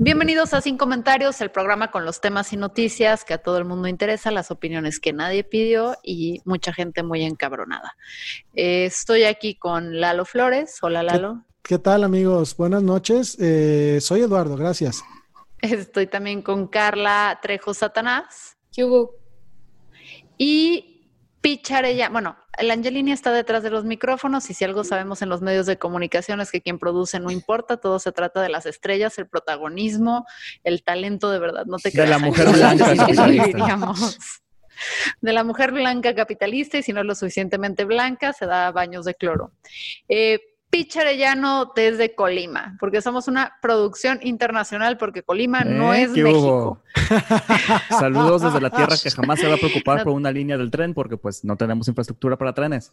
Bienvenidos a Sin Comentarios, el programa con los temas y noticias que a todo el mundo interesa, las opiniones que nadie pidió y mucha gente muy encabronada. Eh, estoy aquí con Lalo Flores. Hola Lalo. ¿Qué, tal amigos? Buenas noches. Eh, soy Eduardo, gracias. Estoy también con Carla Trejo Satanás. ¿Qué hubo? Y Picharella, bueno, la Angelini está detrás de los micrófonos y si algo sabemos en los medios de comunicación es que quien produce no importa, todo se trata de las estrellas, el protagonismo, el talento de verdad, no te De la mujer blanca capitalista. De la mujer blanca capitalista y si no es lo suficientemente blanca, se da baños de cloro. Eh, Picharellano desde Colima, porque somos una producción internacional, porque Colima no ¿Eh? es ¿Qué México. Saludos desde la tierra que jamás se va a preocupar por una línea del tren porque pues no tenemos infraestructura para trenes.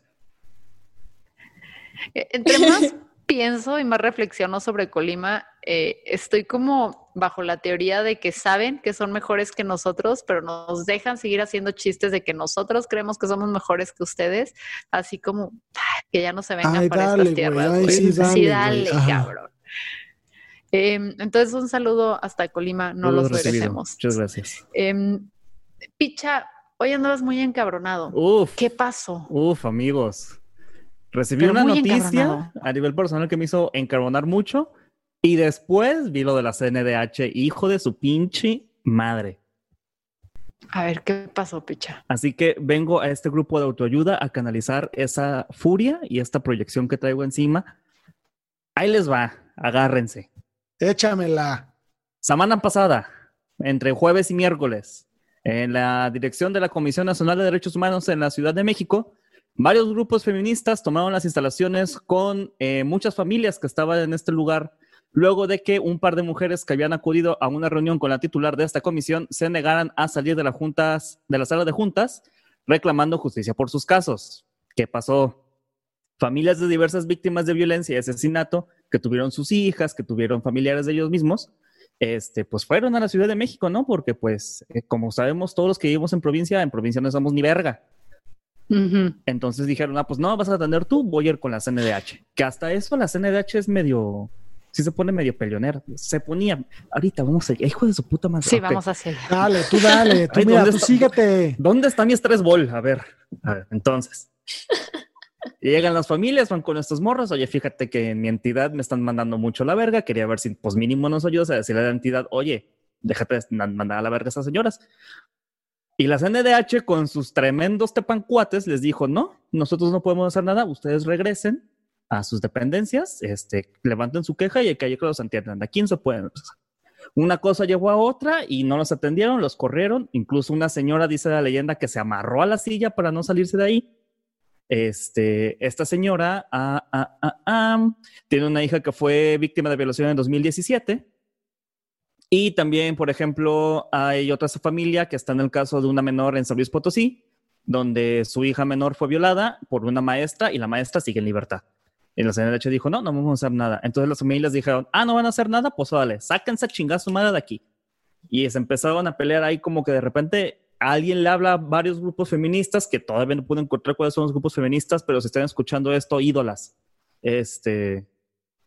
Eh, Entre más pienso y más reflexiono sobre Colima, eh, estoy como bajo la teoría de que saben que son mejores que nosotros, pero nos dejan seguir haciendo chistes de que nosotros creemos que somos mejores que ustedes, así como que ya no se vengan Ay, para dale, estas tierras. ay, sí, dale, cabrón. Em, entonces, un saludo hasta Colima, no los merecemos. Muchas gracias. Em, Picha, hoy andabas muy encabronado. Uf, ¿Qué pasó? uf, amigos. Recibí Pero una noticia a nivel personal que me hizo encarbonar mucho y después vi lo de la CNDH, hijo de su pinche madre. A ver, ¿qué pasó, Picha? Así que vengo a este grupo de autoayuda a canalizar esa furia y esta proyección que traigo encima. Ahí les va, agárrense. Échamela. Semana pasada, entre jueves y miércoles, en la dirección de la Comisión Nacional de Derechos Humanos en la Ciudad de México, varios grupos feministas tomaron las instalaciones con eh, muchas familias que estaban en este lugar, luego de que un par de mujeres que habían acudido a una reunión con la titular de esta comisión se negaran a salir de, la juntas, de la sala de juntas reclamando justicia por sus casos. ¿Qué pasó? Familias de diversas víctimas de violencia y asesinato que tuvieron sus hijas, que tuvieron familiares de ellos mismos, este, pues fueron a la Ciudad de México, ¿no? Porque pues, eh, como sabemos, todos los que vivimos en provincia, en provincia no somos ni verga. Entonces dijeron, ah, pues no, vas a atender tú, voy a ir con la CNDH. Que hasta eso la CNDH es medio, sí se pone medio peleonera. Se ponía, ahorita vamos a, hijo de su puta madre. Sí, vamos hacia allá. Dale, tú dale. Tú Ay, mira, ¿dónde tú está? síguete. ¿Dónde está mi estrés ball? A ver, a ver, entonces. Llegan las familias, van con estos morros. Oye, fíjate que en mi entidad me están mandando mucho la verga. Quería ver si, pues mínimo nos ayudas a decirle a la entidad, oye, déjate mandar a la verga a estas señoras. Y la CNDH, con sus tremendos tepancuates, les dijo: No, nosotros no podemos hacer nada. Ustedes regresen a sus dependencias, este, levanten su queja y hay que los no se. Una cosa llevó a otra y no los atendieron, los corrieron. Incluso una señora, dice la leyenda, que se amarró a la silla para no salirse de ahí. Este, esta señora ah, ah, ah, tiene una hija que fue víctima de violación en 2017. Y también, por ejemplo, hay otra familia que está en el caso de una menor en San Luis Potosí, donde su hija menor fue violada por una maestra y la maestra sigue en libertad. Y la CNDH dijo, no, no vamos a hacer nada. Entonces las familias dijeron, ah, no van a hacer nada, pues vale, sáquense a chingar su madre de aquí. Y se empezaron a pelear ahí como que de repente alguien le habla a varios grupos feministas que todavía no puedo encontrar cuáles son los grupos feministas, pero si están escuchando esto, ídolas. Este,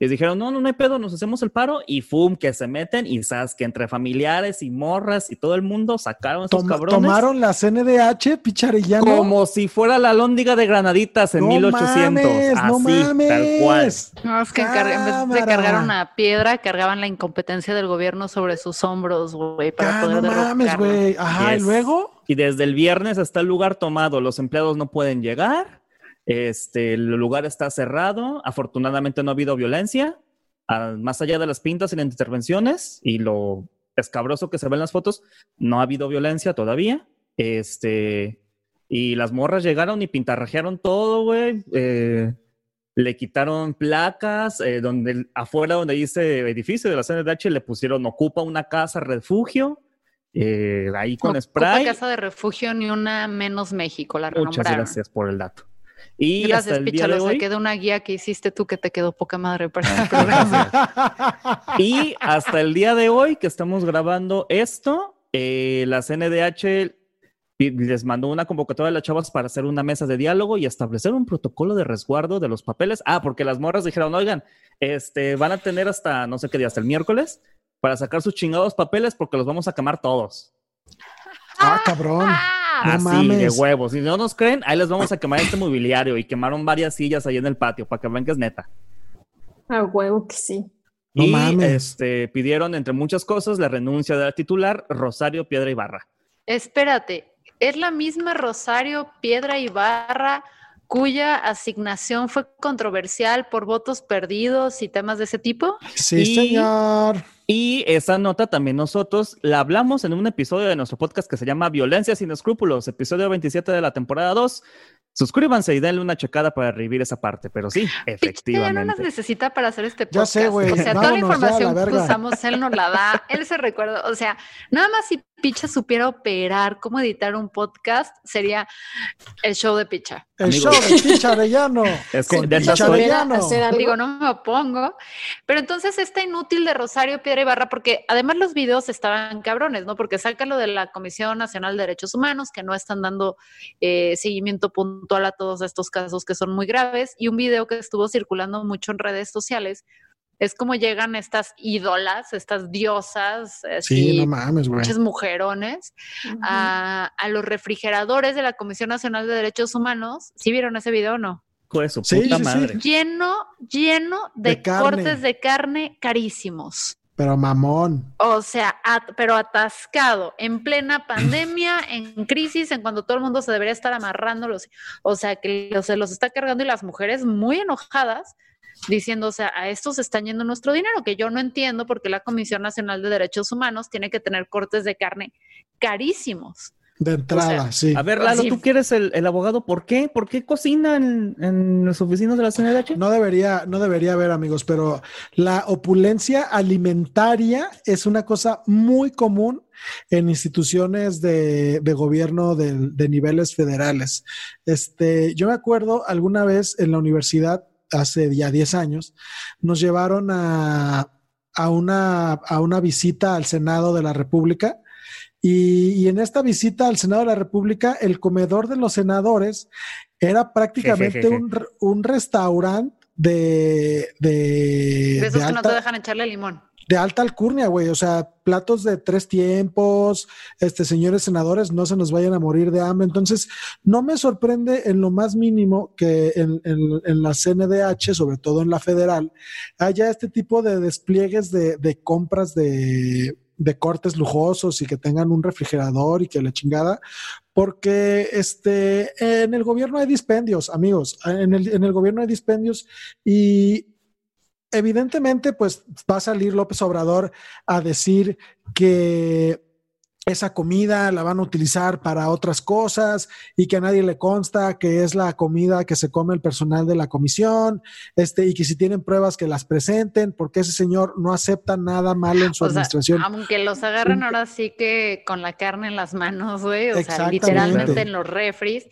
Y dijeron, no, no, no hay pedo, nos hacemos el paro y ¡fum! que se meten y sabes que entre familiares y morras y todo el mundo sacaron esos Tom- cabrones. tomaron la CNDH, Picharellano. Como si fuera la lóndiga de Granaditas en No 1800. mames, Así, no mames. tal cual. No, es que en vez de cargar una piedra, cargaban la incompetencia del gobierno sobre sus hombros, güey, para Ah, poder no mames, güey. Ajá, Yes. y luego. Y desde el viernes está el lugar tomado. Los empleados no pueden llegar. Este, el lugar está cerrado. Afortunadamente no ha habido violencia. Ah, más allá de las pintas y las intervenciones y lo escabroso que se ve en las fotos, no ha habido violencia todavía. Este, y las morras llegaron y pintarrajearon todo, güey. Eh, le quitaron placas, eh, donde afuera donde dice edificio de la CNDH le pusieron ocupa una casa refugio, eh, ahí con Ocupa spray. casa de refugio ni una menos México, la Muchas gracias por el dato. Y Gracias, hasta el día de hoy, de una guía que hiciste tú que te quedó poca madre para programa. y hasta el día de hoy que estamos grabando esto, eh, la CNDH les mandó una convocatoria a las chavas para hacer una mesa de diálogo y establecer un protocolo de resguardo de los papeles. Ah, porque las morras dijeron, oigan, este, van a tener hasta no sé qué día, hasta el miércoles, para sacar sus chingados papeles porque los vamos a quemar todos. ah, cabrón. No Así, de mames. huevos. Si no nos creen, ahí les vamos a quemar este mobiliario y quemaron varias sillas ahí en el patio para que vean que es neta. A huevo que sí. No y mames. este, pidieron, entre muchas cosas, la renuncia de la titular Rosario Piedra Ibarra. Espérate, ¿es la misma Rosario Piedra Ibarra cuya asignación fue controversial por votos perdidos y temas de ese tipo? Sí, Y- señor. Y esa nota también nosotros la hablamos en un episodio de nuestro podcast que se llama Violencia sin escrúpulos, episodio 27 de la temporada 2. Suscríbanse y denle una checada para revivir esa parte, pero sí, ya no nos efectivamente. necesita para hacer este Ya podcast. sé, güey, O sea, toda la ya información que usamos, él nos la da, él se recuerda. O sea, nada más si Picha supiera operar, cómo editar un podcast, sería el show de Picha. El show de Picharellano. Es que con de Picha Arellano. Digo, no me opongo. Pero entonces está inútil de Rosario Piedra Ibarra, porque además los videos estaban cabrones, ¿no? Porque sacan lo de la Comisión Nacional de Derechos Humanos, que no están dando eh, seguimiento puntual a todos estos casos que son muy graves, y un video que estuvo circulando mucho en redes sociales. Es como llegan estas ídolas, estas diosas, Sí, no mames, muchos mujerones, a, a los refrigeradores de la Comisión Nacional de Derechos Humanos. ¿Sí vieron ese video o no? Su Sí, puta sí, sí. madre. lleno, lleno de, cortes de carne carísimos. Pero mamón. O sea, at- pero atascado, en plena pandemia, en crisis, en cuando todo el mundo se debería estar amarrando los, o sea, que los- se los está cargando y las mujeres muy enojadas diciendo, o sea, a estos están yendo nuestro dinero, que yo no entiendo porque la Comisión Nacional de Derechos Humanos tiene que tener cortes de carne carísimos. De entrada, sí. A ver, Lalo, Sí. tú quieres el, el abogado, ¿por qué? ¿Por qué cocina en, en las oficinas de la CNDH? No debería, no debería haber, amigos, pero la opulencia alimentaria es una cosa muy común en instituciones de, de gobierno de, de niveles federales. Este, yo me acuerdo alguna vez en la universidad, hace ya 10 años, nos llevaron a, a una, a una visita al Senado de la República. Y, y en esta visita al Senado de la República, el comedor de los senadores era prácticamente un, un restaurante de, de, De esos de que no te dejan echarle limón. De alta alcurnia, güey. O sea, platos de tres tiempos, este, señores senadores, no se nos vayan a morir de hambre. Entonces, no me sorprende en lo más mínimo que en, en- la CNDH, sobre todo en la federal, haya este tipo de despliegues de, de compras de, de cortes lujosos y que tengan un refrigerador y que la chingada, porque este, en el gobierno hay dispendios, amigos, en el, en el gobierno hay dispendios y evidentemente, pues va a salir López Obrador a decir que esa comida la van a utilizar para otras cosas y que a nadie le consta que es la comida que se come el personal de la comisión, este, y que si tienen pruebas que las presenten, porque ese señor no acepta nada malo en su O sea, administración. aunque los agarren ahora sí que con la carne en las manos, güey, o sea, literalmente en los refris,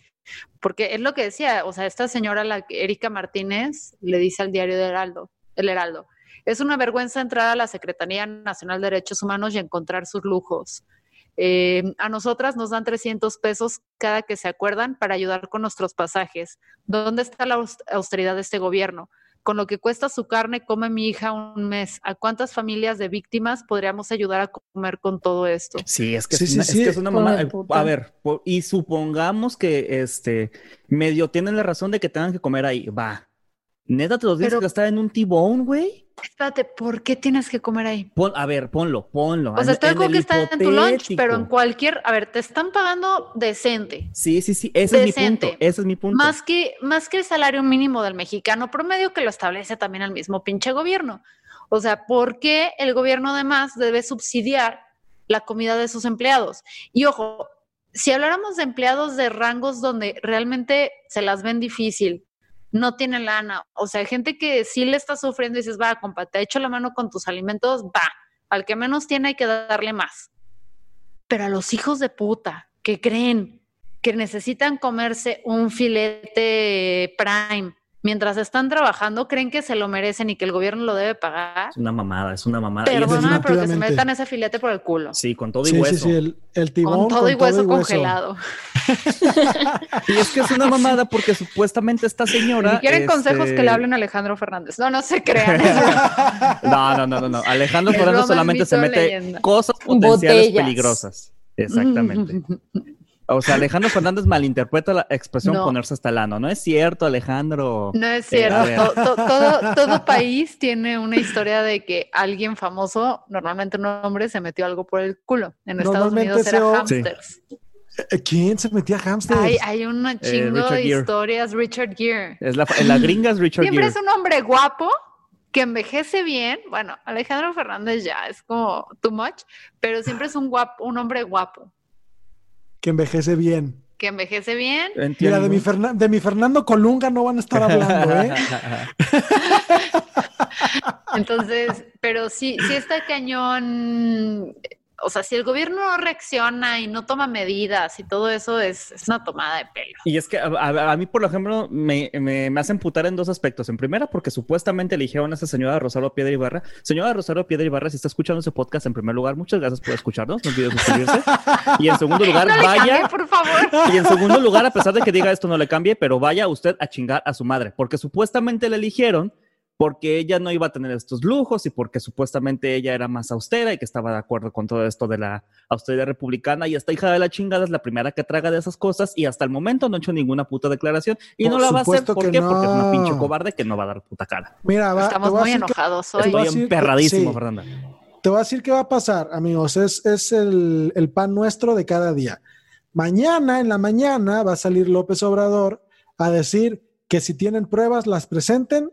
porque es lo que decía, o sea, esta señora, la Erika Martínez, le dice al diario de Heraldo, El Heraldo, es una vergüenza entrar a la Secretaría Nacional de Derechos Humanos y encontrar sus lujos. Eh, a nosotras nos dan 300 pesos cada que se acuerdan para ayudar con nuestros pasajes. ¿Dónde está la aus- austeridad de este gobierno? con lo que cuesta su carne come mi hija un mes. ¿A cuántas familias de víctimas podríamos ayudar a comer con todo esto? Sí, es que, Sí, es, sí, una, sí. es que es una mamada. Eh. A ver, y supongamos que este medio tienen la razón de que tengan que comer ahí. Va. Neta, te los tienes Pero- que gastar en un T-bone, güey. Espérate, ¿por qué tienes que comer ahí? Pon- a ver, ponlo, ponlo. O sea, estoy con que está en tu lunch, pero en cualquier, a ver, te están pagando decente. Sí, sí, sí. Ese es mi Decente. punto. Ese es mi punto. Más que, más que el salario mínimo del mexicano promedio que lo establece también el mismo pinche gobierno. O sea, ¿por qué el gobierno además debe subsidiar la comida de sus empleados? Y ojo, si habláramos de empleados de rangos donde realmente se las ven difícil, no tienen lana, o sea, gente que sí le está sufriendo y dices, va, compa, te echo la mano con tus alimentos, va, al que menos tiene hay que darle más. Pero a los hijos de puta que creen que necesitan comerse un filete prime mientras están trabajando, creen que se lo merecen y que el gobierno lo debe pagar. Es una mamada, es una mamada. Perdóname, pero que se metan ese filete por el culo. Sí, con todo y Sí, hueso. sí, sí, el, el tibón con todo y hueso congelado. Y es que es una mamada porque supuestamente esta señora. Si quieren consejos este, que le hablen a Alejandro Fernández. No, no se crean. No, no, no, no, no. Alejandro Fernández solamente se mete leyenda. cosas potenciales Botellas. peligrosas. Exactamente. O sea, Alejandro Fernández malinterpreta la expresión No. ponerse hasta el ano. No es cierto, Alejandro. No es Eh, cierto. ver. To- to- todo, todo país tiene una historia de que alguien famoso, normalmente un hombre, se metió algo por el culo. En Estados Unidos era o- hamsters. Eh, ¿Quién se metía a hamsters? Hay, hay una chingo Richard de Gere. historias. Richard Gere. Es la, la gringa es Richard Siempre Gere. es un hombre guapo que envejece bien. Bueno, Alejandro Fernández ya es como too much, pero siempre es un guapo, un hombre guapo Que envejece bien. que envejece bien. Entiendo. Mira, de mi, Fernan- de mi Fernando Colunga no van a estar hablando, ¿eh? Entonces, pero sí, sí está cañón. O sea, si el gobierno no reacciona y no toma medidas y todo eso es, es una tomada de pelo. Y es que a, a- a mí, por ejemplo, me, me, me hacen putar en dos aspectos. En primera, porque supuestamente eligieron a esa señora Rosario Piedra Ibarra. Señora Rosario Piedra Ibarra, si está escuchando ese podcast, en primer lugar, muchas gracias por escucharnos. No olvide suscribirse. Y en segundo lugar, No le vaya. por favor. Y en segundo lugar, a pesar de que diga esto no le cambie, pero vaya usted a chingar a su madre, porque supuestamente la eligieron porque ella no iba a tener estos lujos y porque supuestamente ella era más austera y que estaba de acuerdo con todo esto de la austeridad republicana y esta hija de la chingada es la primera que traga de esas cosas y hasta el momento no ha hecho ninguna puta declaración y Por no la va a hacer. ¿Por qué? Porque es una pinche cobarde que no va a dar puta cara. Mira, va, Estamos muy enojados hoy. Estoy emperradísimo, sí. Fernanda. Te voy a decir qué va a pasar, amigos. Es, es el, el pan nuestro de cada día. Mañana, en la mañana, va a salir López Obrador a decir que si tienen pruebas, las presenten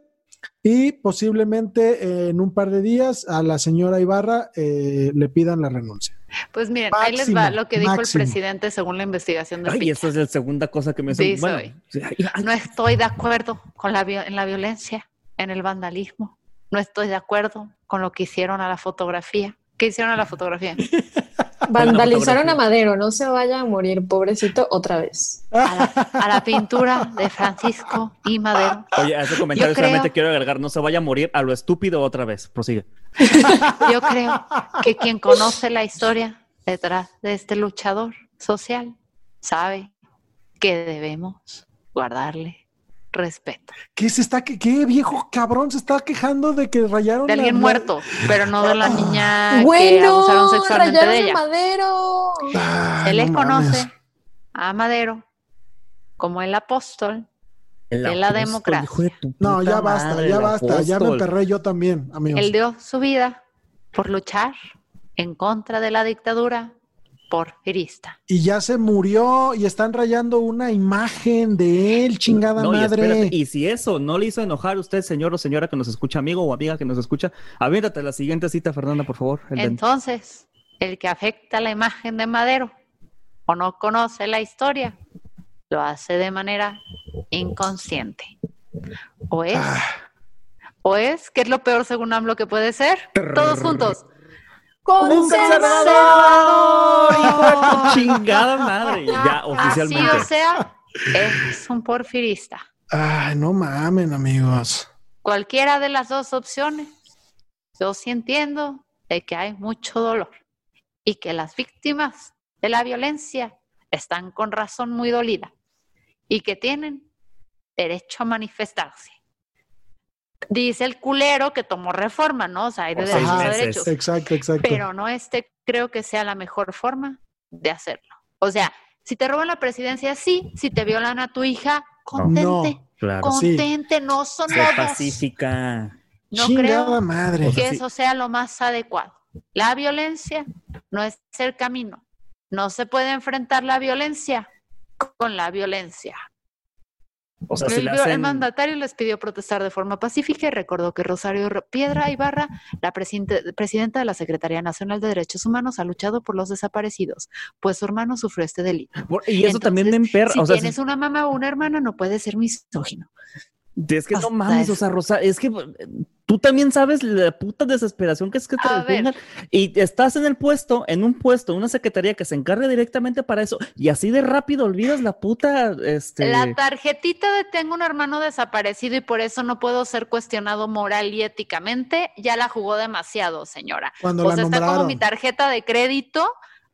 y posiblemente eh, en un par de días a la señora Ibarra eh, le pidan la renuncia. Pues miren, ahí les va lo que dijo máximo. el presidente según la investigación de Ay, esa es la segunda cosa que me Bueno, sí, No estoy de acuerdo con la, en la violencia, en el vandalismo. No estoy de acuerdo con lo que hicieron a la fotografía. ¿Qué hicieron a la fotografía? Vandalizaron a Madero, no se vaya a morir, pobrecito, otra vez. A la, a la pintura de Francisco y Madero. Oye, a ese comentario creo- solamente quiero agregar, no se vaya a morir a lo estúpido otra vez. Prosigue. Yo creo que quien conoce la historia detrás de este luchador social sabe que debemos guardarle respeto. ¿Qué se está que qué viejo cabrón se está quejando de que rayaron De alguien la- muerto, pero no de la niña que bueno, abusaron sexualmente rayaron de a ella. Madero. Ay, Se le no conoce mames. a Madero como el apóstol El de la apóstol, democracia. hijo de tu No, ya basta, madre, ya basta, ya me apóstol. emperré yo también, amigos. Él dio su vida por luchar en contra de la dictadura porfirista. Y ya se murió y están rayando una imagen de él, chingada No, y madre. espérate, y si eso no le hizo enojar a usted, señor o señora que nos escucha, amigo o amiga que nos escucha, aviéntate la siguiente cita, Fernanda, por favor. El Entonces, el que afecta la imagen de Madero o no conoce la historia, lo hace de manera inconsciente. O es, Ah. o es, ¿qué es lo peor según AMLO que puede ser? Todos juntos. ¡Conservador! ¡Hijo de tu chingada madre! Ya, oficialmente. Así, o sea, es un porfirista. Ay, no mamen, amigos. Cualquiera de las dos opciones, yo sí entiendo de que hay mucho dolor y que las víctimas de la violencia están con razón muy dolida y que tienen derecho a manifestarse. Dice el culero que tomó reforma, ¿no? O sea, hay de derechos a meses. derechos. Exacto, exacto. Pero no este creo que sea la mejor forma de hacerlo. O sea, si te roban la presidencia, sí. Si te violan a tu hija, contente. No. Claro. sí. Contente, no son lodos. pacífica. No Chingada creo madre. O sea, que sí. eso sea lo más adecuado. La violencia no es el camino. No se puede enfrentar la violencia con la violencia. O sea, si el, mandatario les pidió protestar de forma pacífica y recordó que Rosario Ro- Piedra Ibarra, la presidente- presidenta de la Secretaría Nacional de Derechos Humanos, ha luchado por los desaparecidos, pues su hermano sufrió este delito. Y eso también me emperra. Si o sea, tienes una mamá o una hermana, no puedes ser misógino. Es que no mames, o eso. sea, Rosa, es que tú también sabes la puta desesperación que es que te A ver. detengan y estás en el puesto, en un puesto, una secretaría que se encargue directamente para eso y así de rápido olvidas la puta, este... La tarjetita de tengo un hermano desaparecido y por eso no puedo ser cuestionado moral y éticamente, ya la jugó demasiado, señora. Cuando o la sea, está como mi tarjeta de crédito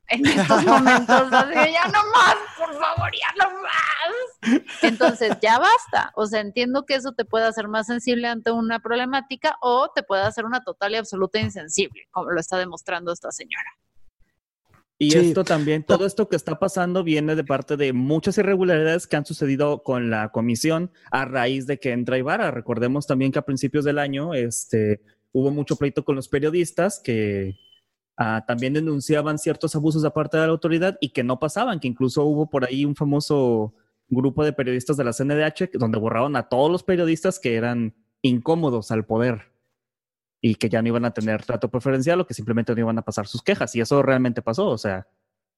en estos momentos. así de, ya no más, por favor, ya no más. Entonces, ya basta. O sea, entiendo que eso te puede hacer más sensible ante una problemática o te puede hacer una total y absoluta insensible, como lo está demostrando esta señora. Y Sí. esto también, todo esto que está pasando viene de parte de muchas irregularidades que han sucedido con la comisión a raíz de que entra Ibarra. Recordemos también que a principios del año este, hubo mucho pleito con los periodistas que ah, también denunciaban ciertos abusos de parte de la autoridad y que no pasaban, que incluso hubo por ahí un famoso grupo de periodistas de la CNDH donde borraron a todos los periodistas que eran incómodos al poder y que ya no iban a tener trato preferencial o que simplemente no iban a pasar sus quejas. Y eso realmente pasó. O sea,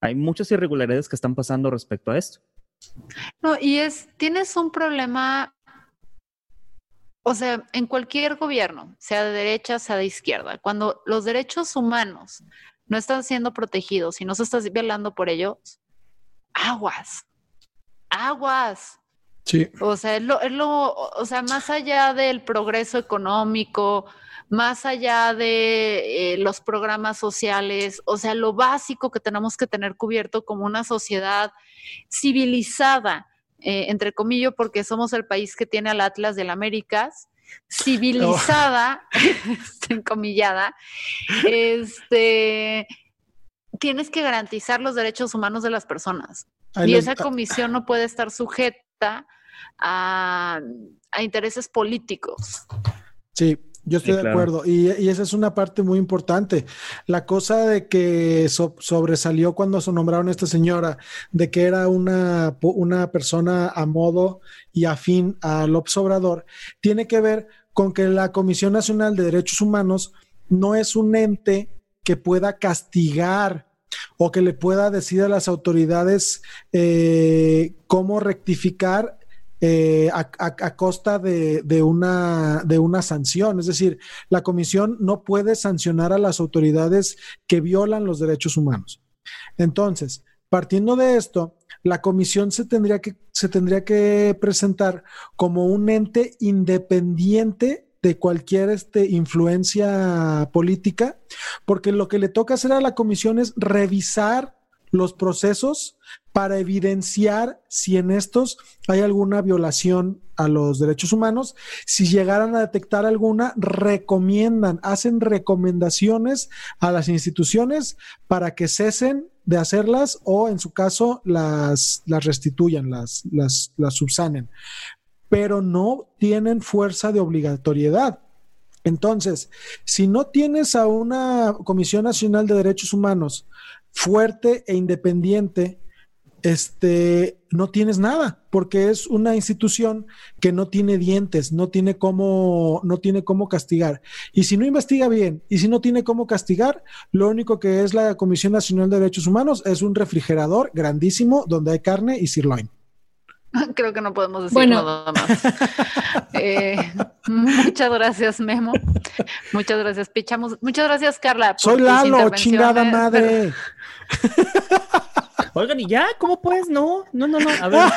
hay muchas irregularidades que están pasando respecto a esto. No, y es, tienes un problema, o sea, en cualquier gobierno, sea de derecha, sea de izquierda, cuando los derechos humanos no están siendo protegidos y no se está violando por ellos, aguas, aguas. Sí. O sea, es lo, es lo, o sea, más allá del progreso económico, más allá de eh, los programas sociales, o sea, lo básico que tenemos que tener cubierto como una sociedad civilizada, eh, entre comillas, porque somos el país que tiene al Atlas del Américas, civilizada, este, encomillada, este, tienes que garantizar los derechos humanos de las personas. Y esa comisión no puede estar sujeta a, a intereses políticos. Sí, yo estoy Sí, de acuerdo. Y, y esa es una parte muy importante. La cosa de que so- sobresalió cuando se nombraron a esta señora, de que era una, una persona a modo y afín a López Obrador, tiene que ver con que la Comisión Nacional de Derechos Humanos no es un ente que pueda castigar o que le pueda decir a las autoridades eh, cómo rectificar eh, a, costa de, una, de una sanción. Es decir, la comisión no puede sancionar a las autoridades que violan los derechos humanos. Entonces, partiendo de esto, la comisión se tendría que, se tendría que presentar como un ente independiente de cualquier este, influencia política, porque lo que le toca hacer a la comisión es revisar los procesos para evidenciar si en estos hay alguna violación a los derechos humanos. Si llegaran a detectar alguna, recomiendan, hacen recomendaciones a las instituciones para que cesen de hacerlas o en su caso las, las restituyan, las, las, las subsanen, pero no tienen fuerza de obligatoriedad. Entonces, si no tienes a una Comisión Nacional de Derechos Humanos fuerte e independiente, este, no tienes nada, porque es una institución que no tiene dientes, no tiene cómo, no tiene cómo castigar. Y si no investiga bien, y si no tiene cómo castigar, lo único que es la Comisión Nacional de Derechos Humanos es un refrigerador grandísimo donde hay carne y sirloin. Creo que no podemos decir Bueno. nada más. Eh, muchas gracias, Memo. Muchas gracias, Pichamos. Muchas gracias, Carla. por Soy Lalo, chingada madre. Oigan, y ya, ¿cómo pues? No, no, no, no. A ver,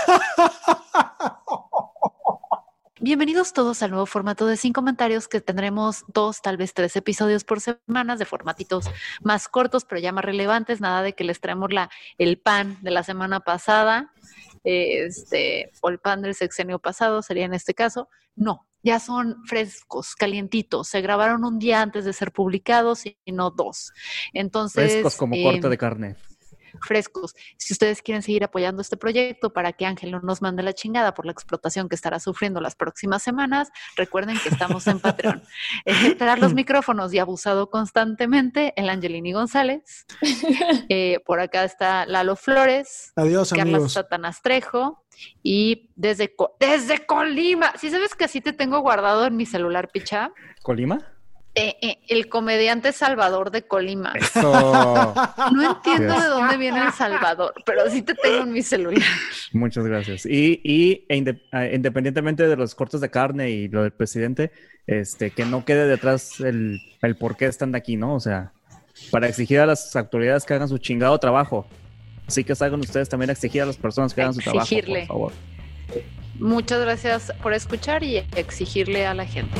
Bienvenidos todos al nuevo formato de sin comentarios que tendremos dos, tal vez tres episodios por semanas de formatitos más cortos, pero ya más relevantes. Nada de que les traemos la, el pan de la semana pasada, este, o el pan del sexenio pasado sería en este caso. No, ya son frescos, calientitos. Se grabaron un día antes de ser publicados y no dos. Entonces. Frescos como eh, corte de carne. Frescos. Si ustedes quieren seguir apoyando este proyecto para que Ángel no nos mande la chingada por la explotación que estará sufriendo las próximas semanas, recuerden que estamos en Patreon. Eh, tras los micrófonos y abusado constantemente, el Angelini González. Eh, por acá está Lalo Flores. Adiós, Carla amigos. Satanás Trejo y desde, desde Colima. Si sabes que así te tengo guardado en mi celular, picha? ¿Colima? Eh, eh, el comediante Salvador de Colima. Eso. No entiendo Yes. de dónde viene el Salvador, pero sí te tengo en mi celular. Muchas gracias. Y, y e inde- independientemente de los cortes de carne y lo del presidente, este, que no quede detrás el, el por qué están de aquí, ¿no? O sea, para exigir a las autoridades que hagan su chingado trabajo. Así que salgan ustedes también a exigir a las personas que hagan su trabajo, por favor. Muchas gracias por escuchar y exigirle a la gente.